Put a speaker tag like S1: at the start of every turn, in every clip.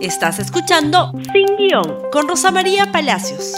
S1: Estás escuchando Sin Guión con Rosa María Palacios.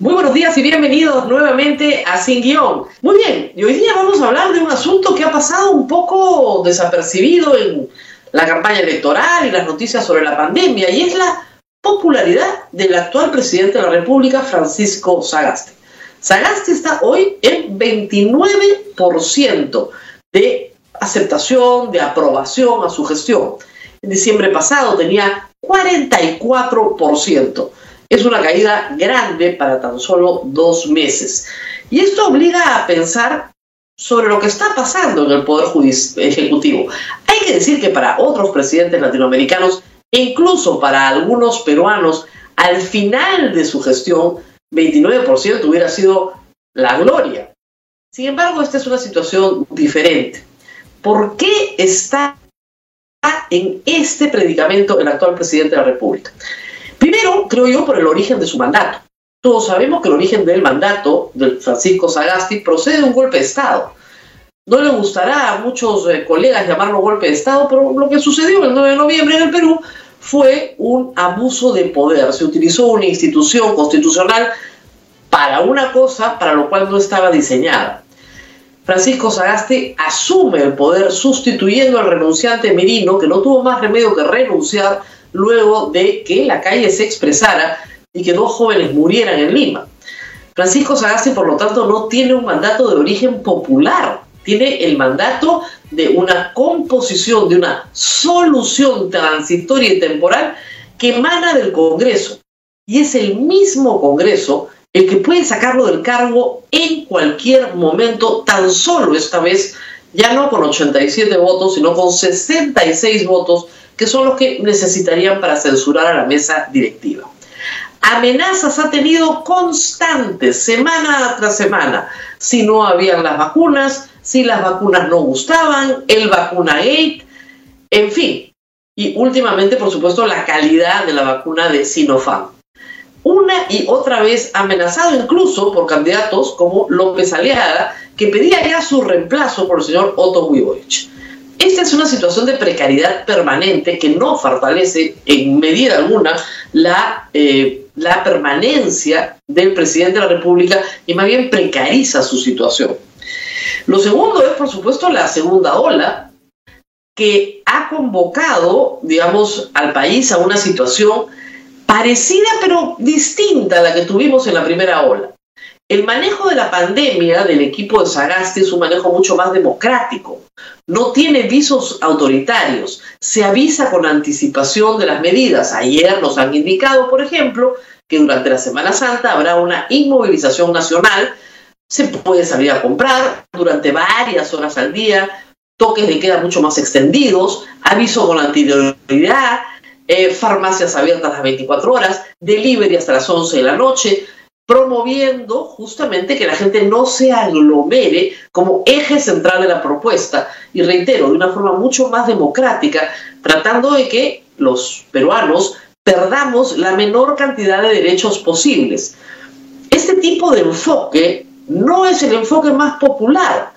S2: Muy buenos días y bienvenidos nuevamente a Sin Guión. Muy bien, hoy día vamos a hablar de un asunto que ha pasado un poco desapercibido en la campaña electoral y las noticias sobre la pandemia, y es la popularidad del actual presidente de la República, Francisco Sagasti. Sagasti está hoy en 29% de aceptación, de aprobación a su gestión. En diciembre pasado tenía 44%. Es una caída grande para tan solo dos meses. Y esto obliga a pensar sobre lo que está pasando en el Poder Ejecutivo. Hay que decir que para otros presidentes latinoamericanos, e incluso para algunos peruanos, al final de su gestión, 29% hubiera sido la gloria. Sin embargo, esta es una situación diferente. ¿Por qué está en este predicamento el actual presidente de la República? Primero, creo yo, por el origen de su mandato. Todos sabemos que el origen del mandato de Francisco Sagasti procede de un golpe de Estado. No le gustará a muchos eh, colegas llamarlo golpe de Estado, pero lo que sucedió el 9 de noviembre en el Perú fue un abuso de poder. Se utilizó una institución constitucional para una cosa para lo cual no estaba diseñada. Francisco Sagasti asume el poder sustituyendo al renunciante Merino, que no tuvo más remedio que renunciar luego de que la calle se expresara y que dos jóvenes murieran en Lima. Francisco Sagasti, por lo tanto, no tiene un mandato de origen popular, tiene el mandato de una composición, de una solución transitoria y temporal que emana del Congreso. Y es el mismo Congreso el que puede sacarlo del cargo en cualquier momento, tan solo esta vez, ya no con 87 votos, sino con 66 votos, que son los que necesitarían para censurar a la mesa directiva. Amenazas ha tenido constantes, semana tras semana. Si no habían las vacunas, si las vacunas no gustaban, el vacuna gate, en fin. Y últimamente, por supuesto, la calidad de la vacuna de Sinopharm una y otra vez amenazado incluso por candidatos como López Aliada, que pedía ya su reemplazo por el señor Otto Wibovich. Esta es una situación de precariedad permanente que no fortalece en medida alguna la, eh, la permanencia del presidente de la República y más bien precariza su situación. Lo segundo es, por supuesto, la segunda ola que ha convocado, digamos, al país a una situación parecida pero distinta a la que tuvimos en la primera ola. El manejo de la pandemia del equipo de Sagasti es un manejo mucho más democrático. No tiene visos autoritarios. Se avisa con anticipación de las medidas. Ayer nos han indicado, por ejemplo, que durante la Semana Santa habrá una inmovilización nacional. Se puede salir a comprar durante varias horas al día, toques de queda mucho más extendidos, aviso con anterioridad, eh, farmacias abiertas las 24 horas, delivery hasta las 11 de la noche, promoviendo justamente que la gente no se aglomere como eje central de la propuesta y reitero, de una forma mucho más democrática, tratando de que los peruanos perdamos la menor cantidad de derechos posibles. Este tipo de enfoque no es el enfoque más popular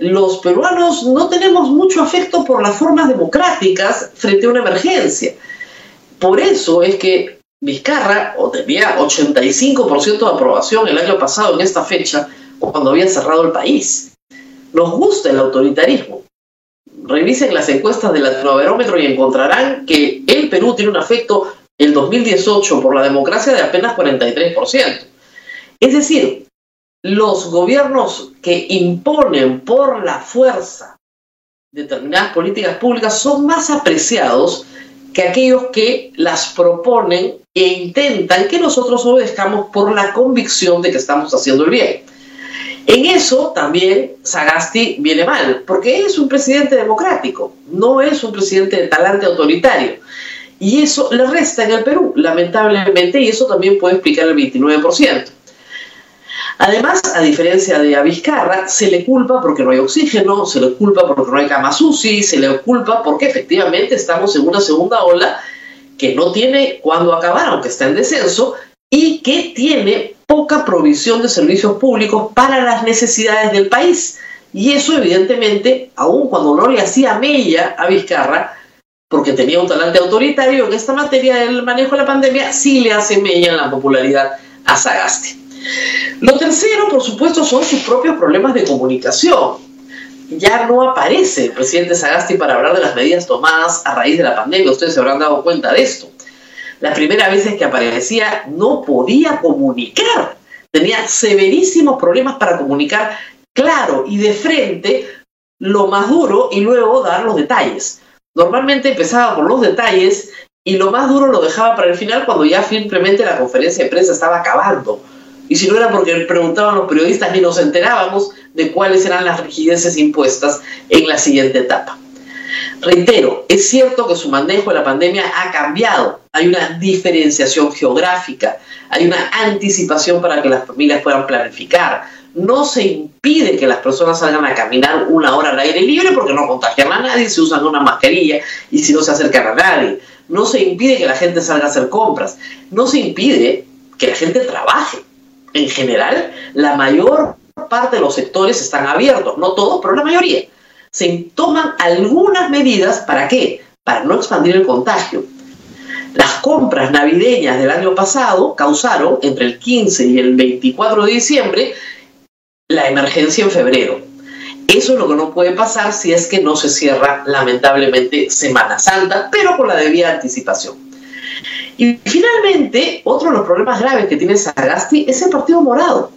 S2: los peruanos no tenemos mucho afecto por las formas democráticas frente a una emergencia. Por eso es que Vizcarra tenía 85% de aprobación el año pasado en esta fecha, cuando había cerrado el país. Nos gusta el autoritarismo. Revisen las encuestas del Latinobarómetro y encontrarán que el Perú tiene un afecto el 2018 por la democracia de apenas 43%. Es decir, los gobiernos que imponen por la fuerza determinadas políticas públicas son más apreciados que aquellos que las proponen e intentan que nosotros obedezcamos por la convicción de que estamos haciendo el bien. En eso también Sagasti viene mal, porque es un presidente democrático, no es un presidente de talante autoritario. Y eso le resta en el Perú, lamentablemente, y eso también puede explicar el 29%. Además, a diferencia de a se le culpa porque no hay oxígeno, se le culpa porque no hay cama UCI, se le culpa porque efectivamente estamos en una segunda ola que no tiene cuándo acabar, aunque está en descenso, y que tiene poca provisión de servicios públicos para las necesidades del país. Y eso, evidentemente, aun cuando no le hacía mella a Vizcarra, porque tenía un talante autoritario en esta materia del manejo de la pandemia, sí le hace mella en la popularidad a Sagasti. Lo tercero, por supuesto, son sus propios problemas de comunicación. Ya no aparece el presidente Sagasti para hablar de las medidas tomadas a raíz de la pandemia. Ustedes se habrán dado cuenta de esto. Las primeras veces que aparecía no podía comunicar. Tenía severísimos problemas para comunicar claro y de frente lo más duro y luego dar los detalles. Normalmente empezaba por los detalles y lo más duro lo dejaba para el final cuando ya simplemente la conferencia de prensa estaba acabando. Y si no era porque preguntaban los periodistas ni nos enterábamos de cuáles eran las rigideces impuestas en la siguiente etapa. Reitero, es cierto que su manejo de la pandemia ha cambiado. Hay una diferenciación geográfica, hay una anticipación para que las familias puedan planificar. No se impide que las personas salgan a caminar una hora al aire libre porque no contagian a nadie, se usan una mascarilla y si no se acercan a nadie. No se impide que la gente salga a hacer compras. No se impide que la gente trabaje. En general, la mayor parte de los sectores están abiertos, no todos, pero la mayoría. Se toman algunas medidas para qué? Para no expandir el contagio. Las compras navideñas del año pasado causaron entre el 15 y el 24 de diciembre la emergencia en febrero. Eso es lo que no puede pasar si es que no se cierra lamentablemente Semana Santa, pero con la debida anticipación. Y finalmente, otro de los problemas graves que tiene Sagasti es el Partido Morado.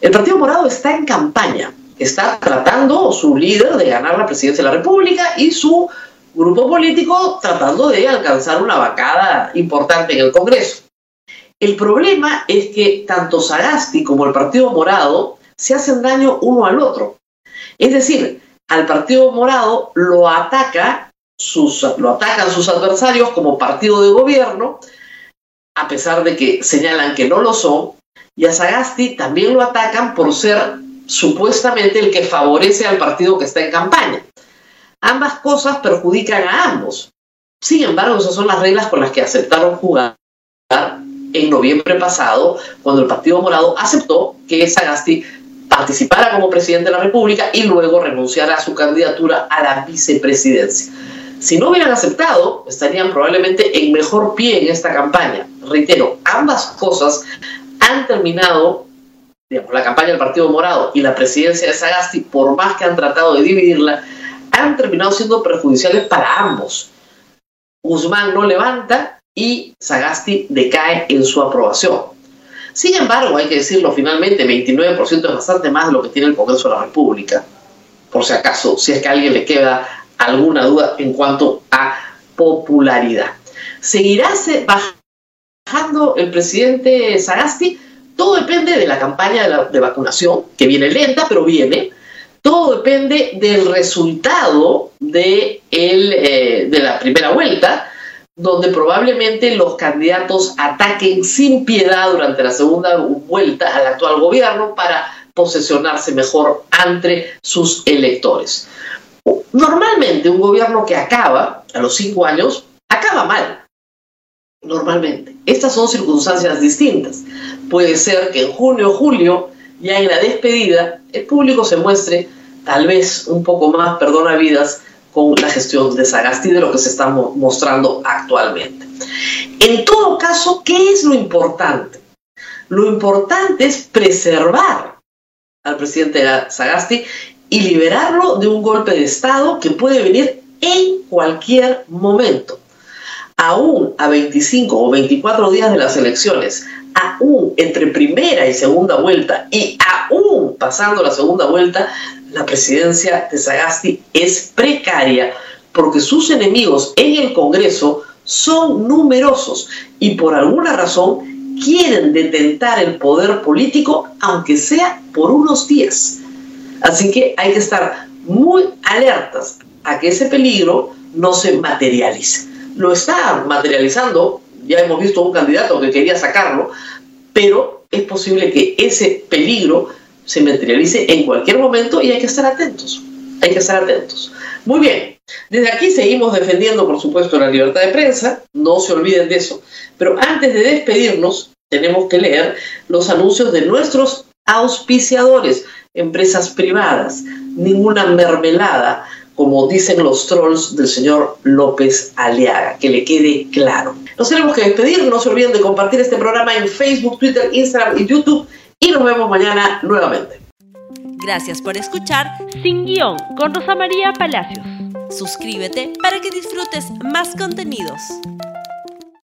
S2: El Partido Morado está en campaña, está tratando su líder de ganar la presidencia de la República y su grupo político tratando de alcanzar una vacada importante en el Congreso. El problema es que tanto Sagasti como el Partido Morado se hacen daño uno al otro. Es decir, al Partido Morado lo, ataca sus, lo atacan sus adversarios como partido de gobierno, a pesar de que señalan que no lo son, y a Sagasti también lo atacan por ser supuestamente el que favorece al partido que está en campaña. Ambas cosas perjudican a ambos. Sin embargo, esas son las reglas con las que aceptaron jugar en noviembre pasado, cuando el Partido Morado aceptó que Sagasti participara como presidente de la República y luego renunciara a su candidatura a la vicepresidencia. Si no hubieran aceptado, estarían probablemente en mejor pie en esta campaña. Reitero, ambas cosas han terminado, digamos, la campaña del Partido Morado y la presidencia de Sagasti, por más que han tratado de dividirla, han terminado siendo perjudiciales para ambos. Guzmán no levanta y Sagasti decae en su aprobación. Sin embargo, hay que decirlo finalmente, 29% es bastante más de lo que tiene el Congreso de la República, por si acaso, si es que a alguien le queda alguna duda en cuanto a popularidad. ¿Seguirá bajando el presidente Sagasti? Todo depende de la campaña de, vacunación, que viene lenta, pero viene. Todo depende del resultado de, eh, de la primera vuelta donde probablemente los candidatos ataquen sin piedad durante la segunda vuelta al actual gobierno para posesionarse mejor ante sus electores. Normalmente un gobierno que acaba a los cinco años, acaba mal. Normalmente. Estas son circunstancias distintas. Puede ser que en junio o julio, ya en la despedida, el público se muestre tal vez un poco más perdona vidas con la gestión de Sagasti de lo que se está mostrando actualmente. En todo caso, ¿qué es lo importante? Lo importante es preservar al presidente Sagasti y liberarlo de un golpe de Estado que puede venir en cualquier momento. Aún a 25 o 24 días de las elecciones, aún entre primera y segunda vuelta y aún pasando la segunda vuelta, la presidencia de Sagasti es precaria porque sus enemigos en el Congreso son numerosos y por alguna razón quieren detentar el poder político, aunque sea por unos días. Así que hay que estar muy alertas a que ese peligro no se materialice. Lo está materializando, ya hemos visto un candidato que quería sacarlo, pero es posible que ese peligro se materialice en cualquier momento y hay que estar atentos. Hay que estar atentos. Muy bien, desde aquí seguimos defendiendo, por supuesto, la libertad de prensa, no se olviden de eso. Pero antes de despedirnos, tenemos que leer los anuncios de nuestros auspiciadores, empresas privadas, ninguna mermelada como dicen los trolls del señor López Aliaga, que le quede claro. Nos tenemos que despedir, no se olviden de compartir este programa en Facebook, Twitter, Instagram y YouTube y nos vemos mañana nuevamente.
S1: Gracias por escuchar Sin Guión con Rosa María Palacios. Suscríbete para que disfrutes más contenidos.